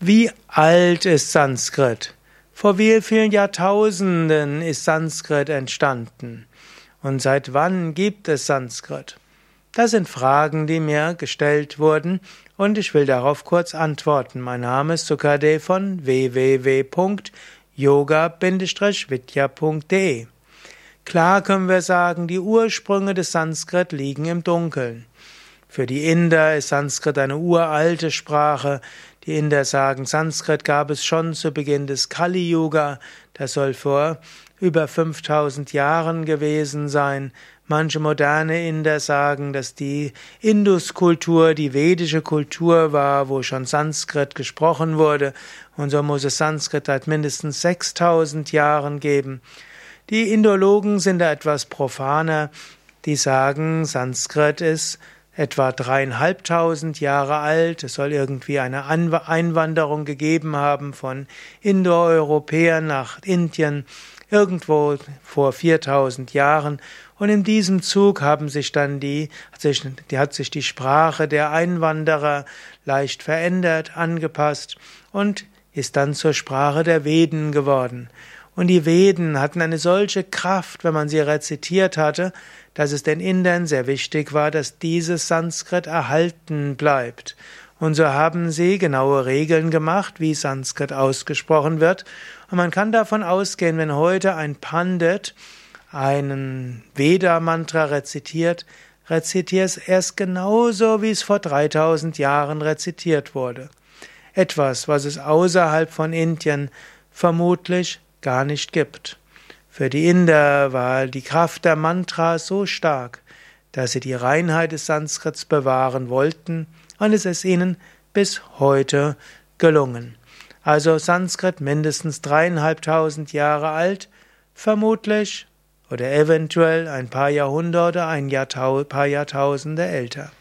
Wie alt ist Sanskrit? Vor wie vielen Jahrtausenden ist Sanskrit entstanden? Und seit wann gibt es Sanskrit? Das sind Fragen, die mir gestellt wurden und ich will darauf kurz antworten. Mein Name ist Sukade von www.yoga-vidya.de Klar können wir sagen, die Ursprünge des Sanskrit liegen im Dunkeln. Für die Inder ist Sanskrit eine uralte Sprache. Die Inder sagen, Sanskrit gab es schon zu Beginn des Kali Yuga. Das soll vor über 5000 Jahren gewesen sein. Manche moderne Inder sagen, dass die Induskultur die vedische Kultur war, wo schon Sanskrit gesprochen wurde. Und so muss es Sanskrit seit mindestens 6000 Jahren geben. Die Indologen sind da etwas profaner. Die sagen, Sanskrit ist etwa dreieinhalbtausend Jahre alt. Es soll irgendwie eine Einwanderung gegeben haben von Indoeuropäern nach Indien irgendwo vor 4000 Jahren. Und in diesem Zug haben sich dann die, hat sich, die hat sich die Sprache der Einwanderer leicht verändert, angepasst und ist dann zur Sprache der Veden geworden. Und die Veden hatten eine solche Kraft, wenn man sie rezitiert hatte, dass es den Indern sehr wichtig war, dass dieses Sanskrit erhalten bleibt. Und so haben sie genaue Regeln gemacht, wie Sanskrit ausgesprochen wird. Und man kann davon ausgehen, wenn heute ein Pandit einen Veda-Mantra rezitiert, rezitiert es erst genauso, wie es vor 3000 Jahren rezitiert wurde. Etwas, was es außerhalb von Indien vermutlich gar nicht gibt. Für die Inder war die Kraft der Mantras so stark, dass sie die Reinheit des Sanskrits bewahren wollten, und es ist ihnen bis heute gelungen. Also Sanskrit mindestens dreieinhalbtausend Jahre alt, vermutlich oder eventuell ein paar Jahrhunderte, ein Jahrtau paar Jahrtausende älter.